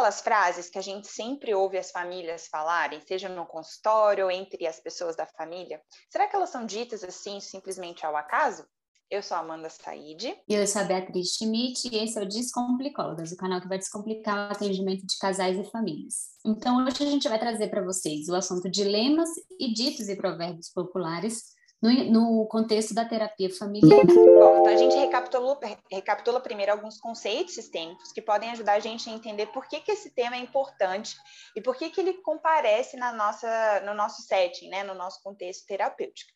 aquelas frases que a gente sempre ouve as famílias falarem, seja no consultório ou entre as pessoas da família? Será que elas são ditas assim simplesmente ao acaso? Eu sou a Amanda Said. E eu sou a Beatriz Schmidt e esse é o Descomplicólogas, o canal que vai descomplicar o atendimento de casais e famílias. Então, hoje a gente vai trazer para vocês o assunto dilemas e ditos e provérbios populares no, no, contexto da terapia familiar. Bom, então a gente recapitula, recapitula primeiro alguns conceitos sistêmicos que podem ajudar a gente a entender por que, que esse tema é importante e por que, que ele comparece na nossa, no nosso setting, né, no nosso contexto terapêutico.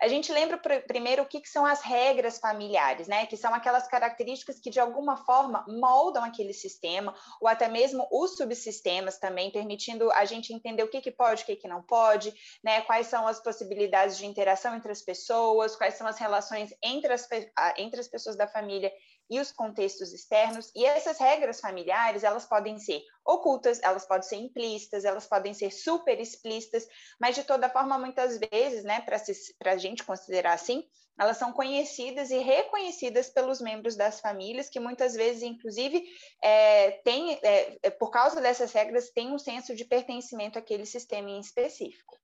A gente lembra primeiro o que, que, são as regras familiares, né? Que são aquelas características que de alguma forma moldam aquele sistema, ou até mesmo os subsistemas também, permitindo a gente entender o que, que pode, o que, que não pode, né? Quais são as possibilidades de interação entre as pessoas, quais são as relações entre as, entre as pessoas da família e os contextos externos. E essas regras familiares, elas podem ser ocultas, elas podem ser implícitas, elas podem ser super explícitas, mas de toda forma, muitas vezes, né, para a gente considerar assim, elas são conhecidas e reconhecidas pelos membros das famílias, que muitas vezes, inclusive, é, tem, é, é por causa dessas regras, têm um senso de pertencimento àquele sistema em específico.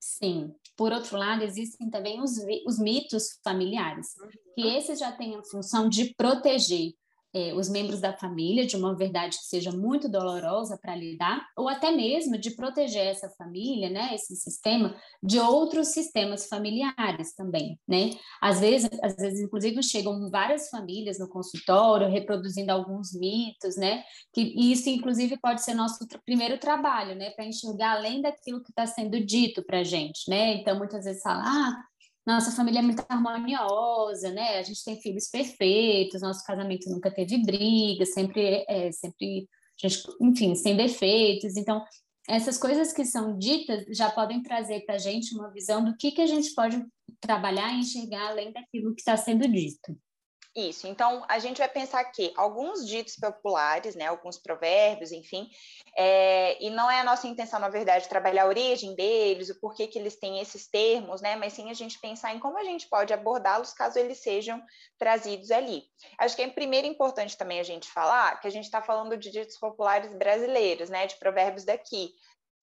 Sim. Por outro lado, existem também os, os mitos familiares, que uhum. esses já têm a função de proteger é, os membros da família de uma verdade que seja muito dolorosa para lidar, ou até mesmo de proteger essa família, né, esse sistema, de outros sistemas familiares também, né? Às vezes, às vezes, inclusive, chegam várias famílias no consultório reproduzindo alguns mitos, né? Que isso, inclusive, pode ser nosso primeiro trabalho, né, para enxergar além daquilo que está sendo dito para a gente, né? Então, muitas vezes fala, ah, nossa família é muito harmoniosa, né? A gente tem filhos perfeitos, nosso casamento nunca teve briga, sempre, é, sempre, gente, enfim, sem defeitos. Então, essas coisas que são ditas já podem trazer para a gente uma visão do que, que a gente pode trabalhar e enxergar além daquilo que está sendo dito. Isso, então a gente vai pensar que alguns ditos populares, né, alguns provérbios, enfim, é, e não é a nossa intenção, na verdade, trabalhar a origem deles, o porquê que eles têm esses termos, né, mas sim a gente pensar em como a gente pode abordá-los caso eles sejam trazidos ali. Acho que é primeiro importante também a gente falar que a gente está falando de ditos populares brasileiros, né, de provérbios daqui,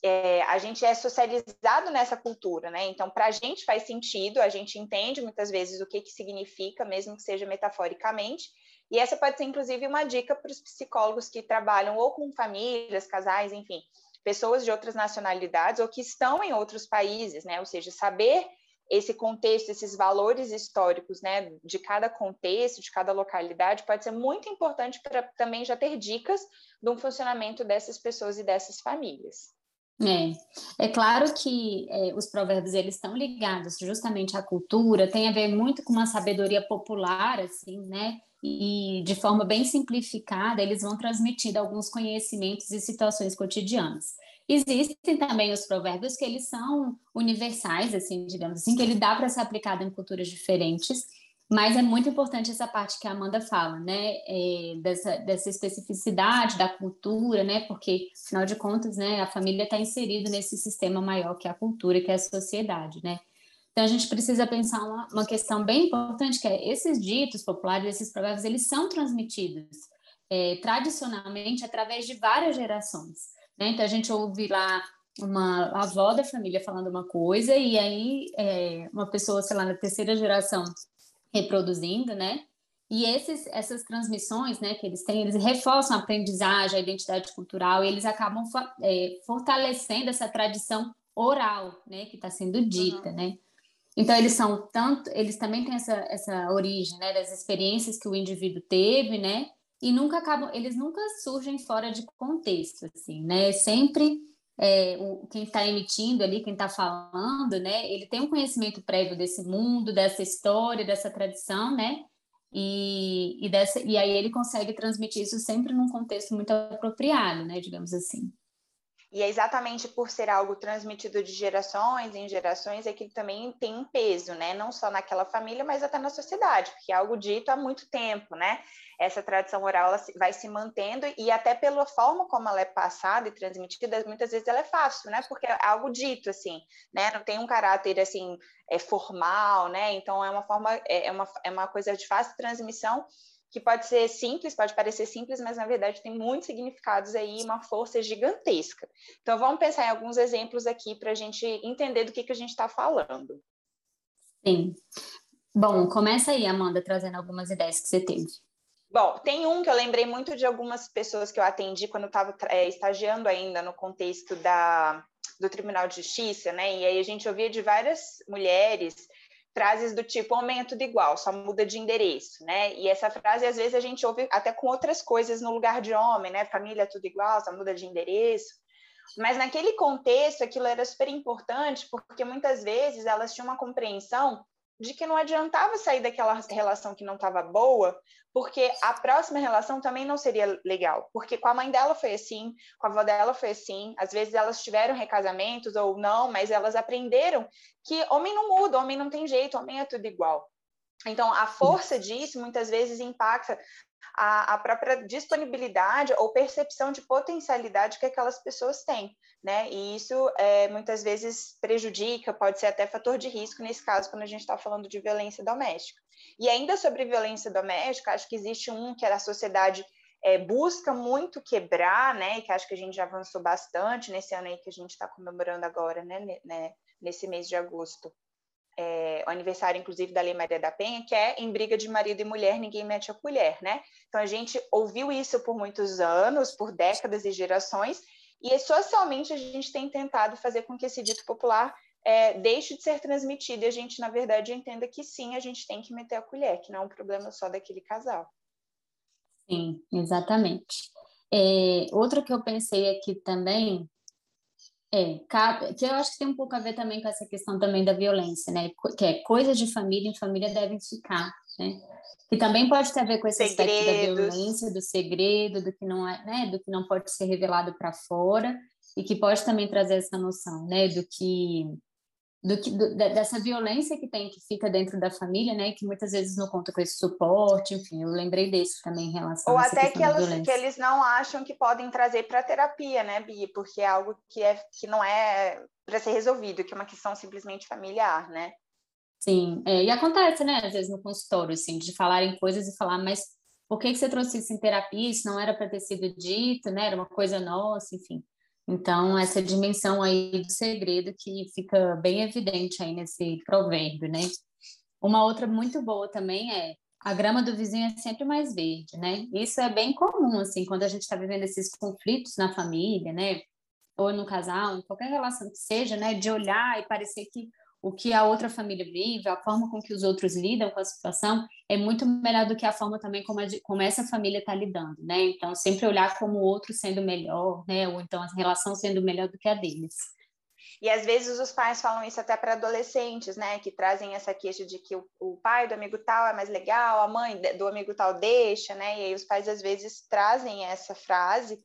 é, a gente é socializado nessa cultura, né? Então, para a gente faz sentido, a gente entende muitas vezes o que, que significa, mesmo que seja metaforicamente. E essa pode ser, inclusive, uma dica para os psicólogos que trabalham ou com famílias, casais, enfim, pessoas de outras nacionalidades ou que estão em outros países, né? Ou seja, saber esse contexto, esses valores históricos, né, de cada contexto, de cada localidade, pode ser muito importante para também já ter dicas do funcionamento dessas pessoas e dessas famílias. É, é claro que é, os provérbios eles estão ligados justamente à cultura, tem a ver muito com uma sabedoria popular, assim, né? E de forma bem simplificada, eles vão transmitindo alguns conhecimentos e situações cotidianas. Existem também os provérbios que eles são universais, assim, digamos assim, que ele dá para ser aplicado em culturas diferentes mas é muito importante essa parte que a Amanda fala, né? É, dessa, dessa especificidade da cultura, né? Porque, afinal de contas, né, a família está inserida nesse sistema maior que é a cultura, que é a sociedade, né? Então, a gente precisa pensar uma, uma questão bem importante, que é esses ditos populares, esses provérbios, eles são transmitidos é, tradicionalmente através de várias gerações. Né? Então, a gente ouve lá uma avó da família falando uma coisa, e aí é, uma pessoa, sei lá, na terceira geração reproduzindo, né? E esses, essas transmissões, né, que eles têm, eles reforçam a aprendizagem, a identidade cultural, e eles acabam é, fortalecendo essa tradição oral, né, que está sendo dita, uhum. né? Então eles são tanto, eles também têm essa, essa origem, né, das experiências que o indivíduo teve, né? E nunca acabam, eles nunca surgem fora de contexto, assim, né? Sempre é, o, quem está emitindo ali, quem está falando, né, ele tem um conhecimento prévio desse mundo, dessa história, dessa tradição, né, e, e, dessa, e aí ele consegue transmitir isso sempre num contexto muito apropriado, né, digamos assim. E é exatamente por ser algo transmitido de gerações em gerações é que também tem um peso, né? Não só naquela família, mas até na sociedade, porque é algo dito há muito tempo, né? Essa tradição oral vai se mantendo e até pela forma como ela é passada e transmitida, muitas vezes ela é fácil, né? Porque é algo dito, assim, né? Não tem um caráter, assim, é formal, né? Então, é uma forma, é, é uma, é uma coisa de fácil transmissão que pode ser simples, pode parecer simples, mas na verdade tem muitos significados aí, uma força gigantesca. Então vamos pensar em alguns exemplos aqui para a gente entender do que, que a gente está falando. Sim. Bom, começa aí, Amanda, trazendo algumas ideias que você teve. Bom, tem um que eu lembrei muito de algumas pessoas que eu atendi quando estava é, estagiando ainda no contexto da, do Tribunal de Justiça, né? E aí a gente ouvia de várias mulheres frases do tipo é tudo igual, só muda de endereço, né? E essa frase às vezes a gente ouve até com outras coisas no lugar de homem, né? Família é tudo igual, só muda de endereço. Mas naquele contexto aquilo era super importante porque muitas vezes elas tinham uma compreensão de que não adiantava sair daquela relação que não estava boa, porque a próxima relação também não seria legal. Porque com a mãe dela foi assim, com a avó dela foi assim, às vezes elas tiveram recasamentos ou não, mas elas aprenderam que homem não muda, homem não tem jeito, homem é tudo igual. Então, a força disso muitas vezes impacta a, a, própria disponibilidade ou percepção de potencialidade que aquelas pessoas têm, né? E isso é, muitas vezes prejudica, pode ser até fator de risco nesse caso, quando a gente está falando de violência doméstica. E ainda sobre violência doméstica, acho que existe um que a sociedade é, busca muito quebrar, né? Que acho que a gente já avançou bastante nesse ano aí que a gente está comemorando agora, né? né? Nesse mês de agosto é, o aniversário, inclusive, da Lei Maria da Penha, que é em briga de marido e mulher, ninguém mete a colher, né? Então, a gente ouviu isso por muitos anos, por décadas e gerações, e socialmente a gente tem tentado fazer com que esse dito popular é, deixe de ser transmitido e a gente, na verdade, entenda que sim, a gente tem que meter a colher, que não é um problema só daquele casal. Sim, exatamente. É, outro que eu pensei aqui também é, que eu acho que tem um pouco a ver também com essa questão também da violência, né? Que é coisas de família em família devem ficar, né? Que também pode ter a ver com esse Segredos. aspecto da violência, do segredo, do que não é, né? Do que não pode ser revelado para fora e que pode também trazer essa noção, né? Do que do que do, dessa violência que tem que fica dentro da família, né, que muitas vezes não conta com esse suporte, enfim, eu lembrei desse também em relação ou a até que, elas, que eles não acham que podem trazer para terapia, né, Bia, porque é algo que é que não é para ser resolvido, que é uma questão simplesmente familiar, né? Sim, é, e acontece, né, às vezes no consultório, assim, de falarem coisas e falar, mas por que, que você trouxe isso em terapia? Isso não era para ter sido dito, né? Era uma coisa nossa, enfim. Então, essa dimensão aí do segredo que fica bem evidente aí nesse provérbio, né? Uma outra muito boa também é a grama do vizinho é sempre mais verde, né? Isso é bem comum, assim, quando a gente está vivendo esses conflitos na família, né? Ou no casal, em qualquer relação que seja, né? De olhar e parecer que o que a outra família vive, a forma com que os outros lidam com a situação, é muito melhor do que a forma também como, a, como essa família está lidando, né? Então, sempre olhar como o outro sendo melhor, né? Ou então a relação sendo melhor do que a deles. E às vezes os pais falam isso até para adolescentes, né? Que trazem essa queixa de que o, o, pai do amigo tal é mais legal, a mãe do amigo tal deixa, né? E aí os pais às vezes trazem essa frase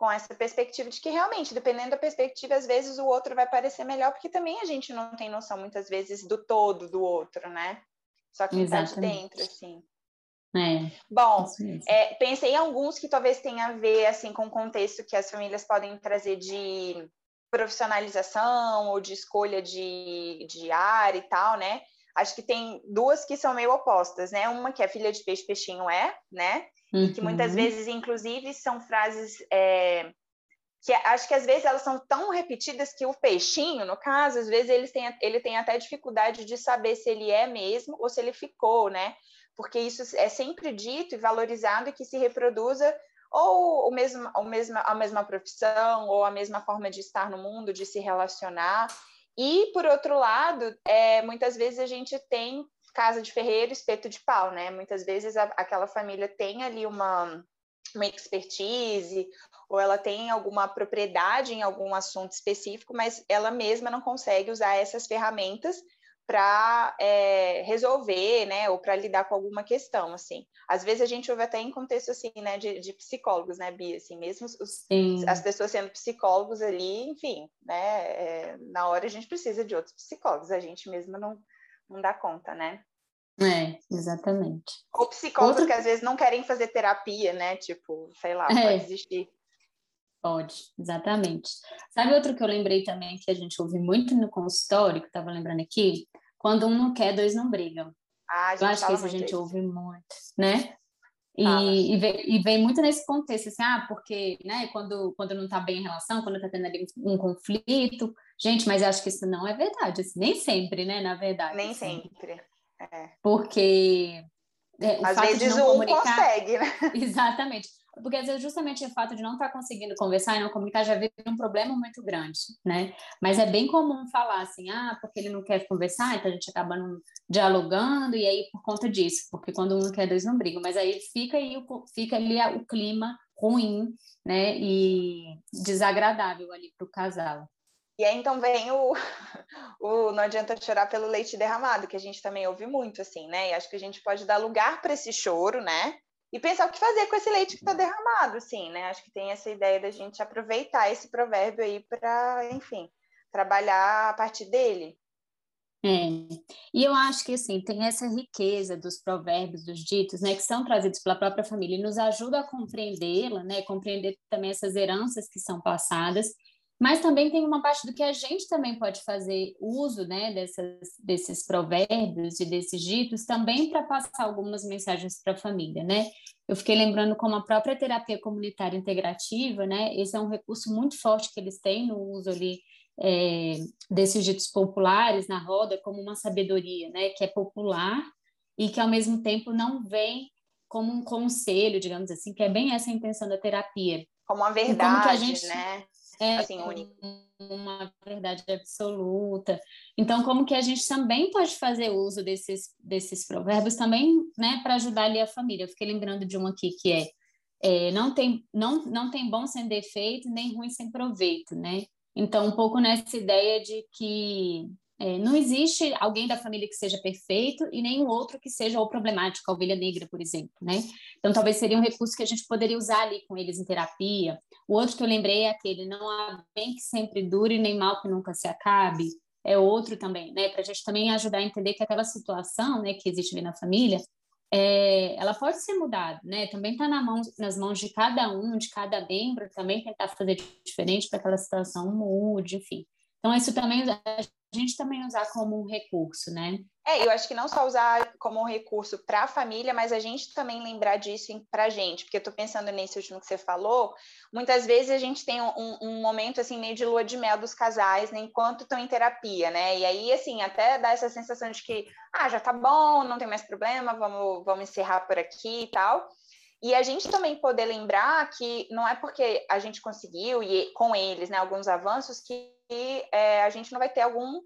com essa perspectiva de que realmente, dependendo da perspectiva, às vezes o outro vai parecer melhor, porque também a gente não tem noção muitas vezes do todo do outro, né? Só que está de dentro, assim. É, Bom, é, pensei em alguns que talvez tenha a ver assim com o contexto que as famílias podem trazer de profissionalização ou de escolha de, de área e tal, né? Acho que tem duas que são meio opostas, né? Uma que é filha de peixe, peixinho é, né? Uhum. E que muitas uhum. vezes, inclusive, são frases é, que acho que às vezes elas são tão repetidas que o peixinho, no caso, às vezes ele tem, ele tem até dificuldade de saber se ele é mesmo ou se ele ficou, né? Porque isso é sempre dito e valorizado que se reproduza ou o mesmo, o mesmo, a mesma profissão ou a mesma forma de estar no mundo, de se relacionar. E, por outro lado, é, muitas vezes a gente tem casa de ferreiro, espeto de pau, né? Muitas vezes a, aquela família tem ali uma, uma expertise ou ela tem alguma propriedade em algum assunto específico, mas ela mesma não consegue usar essas ferramentas para é, resolver, né, ou para lidar com alguma questão, assim. Às vezes a gente ouve até em contexto, assim, né, de, de psicólogos, né, Bia, assim, mesmo os, as pessoas sendo psicólogos ali, enfim, né, é, na hora a gente precisa de outros psicólogos, a gente mesma não, não dá conta, né? É, exatamente. Ou psicólogos que às vezes não querem fazer terapia, né? Tipo, sei lá, é. pode existir. Pode, exatamente. Sabe outro que eu lembrei também que a gente ouve muito no consultório, que eu estava lembrando aqui? Quando um não quer, dois não brigam. Ah, eu acho que isso a gente isso. ouve muito, né? E, e, vem, e, vem, muito nesse contexto, assim, ah, porque, né, quando, quando não está bem em relação, quando está tendo ali um, conflito, gente, mas eu acho que isso não é verdade, assim, nem sempre, né, na verdade. Nem assim. sempre, é. Porque... É, Às vezes um comunicar... consegue, né? Exatamente. Porque às vezes justamente o fato de não estar tá conseguindo conversar e não comunicar já vira um problema muito grande, né? Mas é bem comum falar assim, ah, porque ele não quer conversar, então a gente acaba não dialogando e aí por conta disso, porque quando um não quer, dois não brigam. Mas aí fica aí fica ali o clima ruim, né? E desagradável ali para o casal. E aí então vem o, o não adianta chorar pelo leite derramado, que a gente também ouve muito assim, né? E acho que a gente pode dar lugar para esse choro, né? e pensar o que fazer com esse leite que está derramado, assim, né? Acho que tem essa ideia da gente aproveitar esse provérbio aí para, enfim, trabalhar a partir dele. É. E eu acho que assim tem essa riqueza dos provérbios, dos ditos, né, que são trazidos pela própria família e nos ajuda a compreendê-la, né, compreender também essas heranças que são passadas mas também tem uma parte do que a gente também pode fazer uso né, dessas, desses provérbios e desses ditos também para passar algumas mensagens para a família, né? Eu fiquei lembrando como a própria terapia comunitária integrativa, né? Esse é um recurso muito forte que eles têm no uso ali é, desses ditos populares na roda como uma sabedoria, né? Que é popular e que ao mesmo tempo não vem como um conselho, digamos assim, que é bem essa a intenção da terapia. Como uma verdade, como gente, né? É assim, único. uma verdade absoluta. Então, como que a gente também pode fazer uso desses, desses provérbios também, né, para ajudar ali a família? Eu fiquei lembrando de um aqui que é, é, não, tem, não, não tem bom sem defeito, nem ruim sem proveito, né? Então, um pouco nessa ideia de que é, não existe alguém da família que seja perfeito e nenhum outro que seja ou problemático, a ovelha negra, por exemplo, né? Então, talvez seria um recurso que a gente poderia usar ali com eles em terapia. O outro que eu lembrei é aquele, não há bem que sempre dure, nem mal que nunca se acabe. É outro também, né? Para a gente também ajudar a entender que aquela situação, né, que existe ali na família, é, ela pode ser mudada, né? Também está na mão, nas mãos de cada um, de cada membro, também tentar fazer diferente para que aquela situação mude, enfim. Então, isso também a gente também usar como um recurso, né? É, eu acho que não só usar como um recurso para a família, mas a gente também lembrar disso para a gente, porque eu estou pensando nesse último que você falou, muitas vezes a gente tem um, um, momento assim meio de lua de mel dos casais, né, enquanto estão em terapia, né? E aí, assim, até dá essa sensação de que, ah, já tá bom, não tem mais problema, vamos, vamos encerrar por aqui e tal. E a gente também poder lembrar que não é porque a gente conseguiu, e com eles, né, alguns avanços, que é, a gente não vai ter algum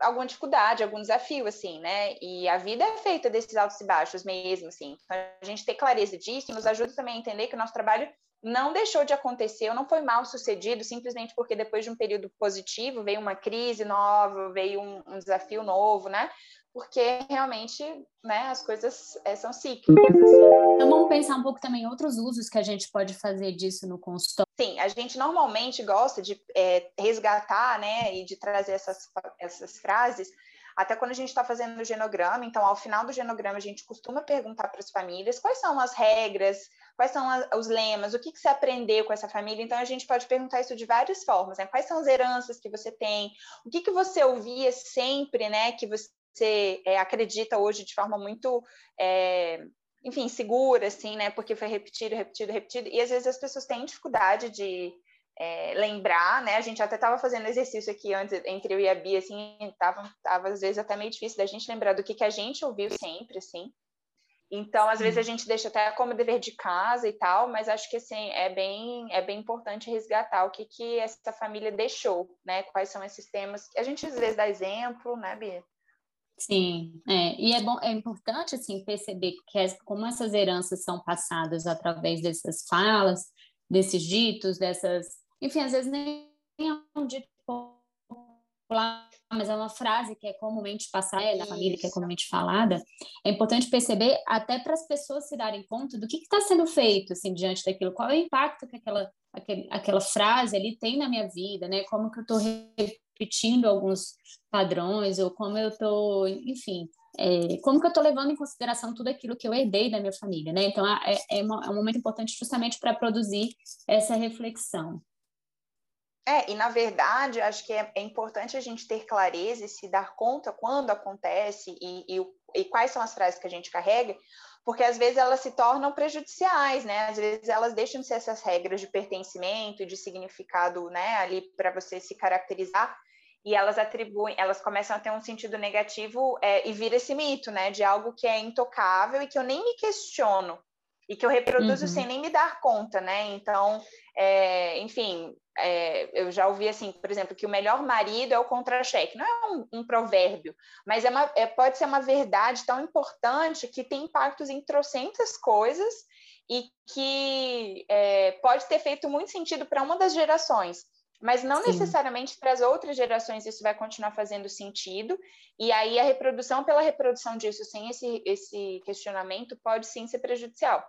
alguma dificuldade, algum desafio, assim, né? E a vida é feita desses altos e baixos mesmo, assim. Então, a gente ter clareza disso nos ajuda também a entender que o nosso trabalho não deixou de acontecer, não foi mal sucedido, simplesmente porque depois de um período positivo veio uma crise nova, veio um, um desafio novo, né? Porque realmente né, as coisas é, são cíclicas. Assim. Então vamos pensar um pouco também em outros usos que a gente pode fazer disso no consultório. Sim, a gente normalmente gosta de é, resgatar né, e de trazer essas, essas frases até quando a gente está fazendo o genograma, então ao final do genograma a gente costuma perguntar para as famílias quais são as regras, quais são as, os lemas, o que, que você aprendeu com essa família. Então a gente pode perguntar isso de várias formas, né? Quais são as heranças que você tem, o que, que você ouvia sempre, né? Que você você é, acredita hoje de forma muito, é, enfim, segura, assim, né? Porque foi repetido, repetido, repetido. E às vezes as pessoas têm dificuldade de é, lembrar, né? A gente até estava fazendo exercício aqui antes, entre eu e a Bia, assim, tava, tava às vezes até meio difícil da gente lembrar do que, que a gente ouviu sempre, assim. Então, às vezes a gente deixa até como dever de casa e tal, mas acho que assim é bem é bem importante resgatar o que que essa família deixou, né? Quais são esses temas? A gente às vezes dá exemplo, né, Bia? Sim, é, e é, bom, é importante assim perceber que as, como essas heranças são passadas através dessas falas, desses ditos, dessas, enfim, às vezes nem é um dito popular, mas é uma frase que é comumente passada é, na família, que é comumente falada. É importante perceber até para as pessoas se darem conta do que está sendo feito assim diante daquilo, qual é o impacto que aquela aquele, aquela frase ali tem na minha vida, né? Como que eu estou repetindo alguns padrões, ou como eu estou, enfim, é, como que eu estou levando em consideração tudo aquilo que eu herdei da minha família, né? Então, é, é, é um momento importante justamente para produzir essa reflexão. É, e na verdade, acho que é, é, importante a gente ter clareza e se dar conta quando acontece e, e, e, quais são as frases que a gente carrega, porque às vezes elas se tornam prejudiciais, né? Às vezes elas deixam de ser essas regras de pertencimento, de significado, né, ali para você se caracterizar, e elas atribuem, elas começam a ter um sentido negativo é, e vira esse mito, né, de algo que é intocável e que eu nem me questiono e que eu reproduzo uhum. sem nem me dar conta, né? Então, é, enfim, é, eu já ouvi assim, por exemplo, que o melhor marido é o contra-cheque. Não é um, um, provérbio, mas é uma, é, pode ser uma verdade tão importante que tem impactos em trocentas coisas e que é, pode ter feito muito sentido para uma das gerações. Mas não sim. necessariamente para as outras gerações isso vai continuar fazendo sentido, e aí a reprodução pela reprodução disso, sem esse, esse questionamento, pode sim ser prejudicial.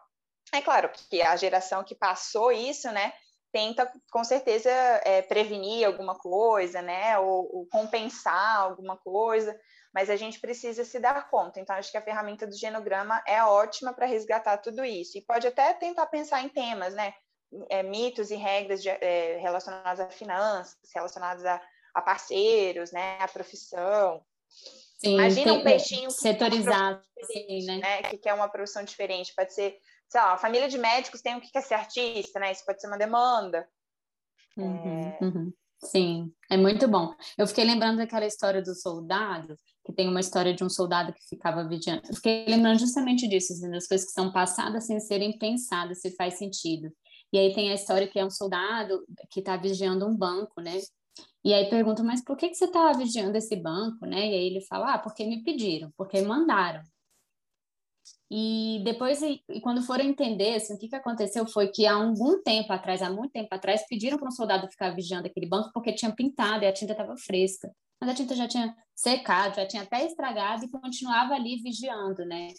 É claro que a geração que passou isso, né, tenta com certeza é, prevenir alguma coisa, né, ou, ou, compensar alguma coisa, mas a gente precisa se dar conta. Então, acho que a ferramenta do genograma é ótima para resgatar tudo isso e pode até tentar pensar em temas, né, é, mitos e regras de, é, relacionados a finanças, relacionados a, a, parceiros, né, a profissão. Sim, Imagina um peixinho setorizado, sim, né? né? Que quer uma profissão diferente. Pode ser sei lá, a família de médicos tem o que quer ser artista, né? Isso pode ser uma demanda. Uhum, é... uhum. Sim, é muito bom. Eu fiquei lembrando daquela história do soldado, que tem uma história de um soldado que ficava vigiando. Fiquei lembrando justamente disso, assim, das coisas que são passadas sem serem pensadas, se faz sentido. E aí tem a história que é um soldado que está vigiando um banco, né? E aí pergunta, mas por que, que você está vigiando esse banco, né? E aí ele fala, ah, porque me pediram, porque mandaram. E depois, e quando foram entender, assim, o que, que aconteceu foi que há algum tempo atrás, há muito tempo atrás, pediram para um soldado ficar vigiando aquele banco porque tinha pintado e a tinta estava fresca. Mas a tinta já tinha secado, já tinha até estragado e continuava ali vigiando, né?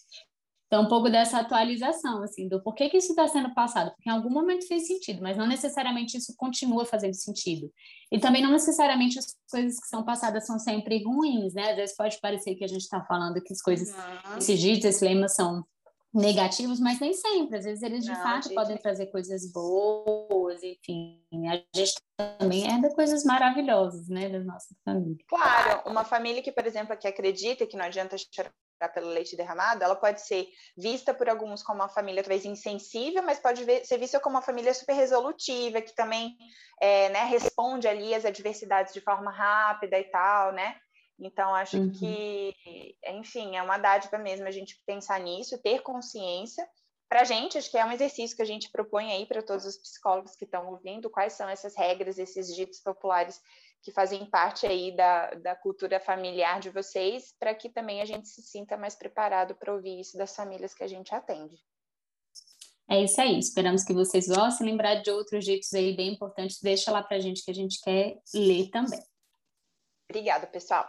Então, um pouco dessa atualização, assim, do porquê que isso está sendo passado, porque em algum momento fez sentido, mas não necessariamente isso continua fazendo sentido. E também não necessariamente as coisas que são passadas são sempre ruins, né? Às vezes pode parecer que a gente está falando que as coisas, uhum. esses ditos, esses lemas são negativos, mas nem sempre. Às vezes eles de não, fato gente... podem trazer coisas boas, enfim. A gente também é de coisas maravilhosas, né, da nossa família. Claro, uma família que, por exemplo, que acredita que não adianta chorar pelo leite derramado, ela pode ser vista por alguns como uma família talvez insensível, mas pode ver, ser vista como uma família super resolutiva, que também é, né, responde ali às adversidades de forma rápida e tal, né? Então, acho uhum. que, enfim, é uma dádiva mesmo a gente pensar nisso, ter consciência. Para a gente, acho que é um exercício que a gente propõe aí para todos os psicólogos que estão ouvindo, quais são essas regras, esses ditos populares que fazem parte aí da, da cultura familiar de vocês, para que também a gente se sinta mais preparado para ouvir isso das famílias que a gente atende. É isso aí, esperamos que vocês gostem. Lembrar de outros jeitos aí bem importantes, deixa lá para a gente que a gente quer ler também. Obrigada, pessoal.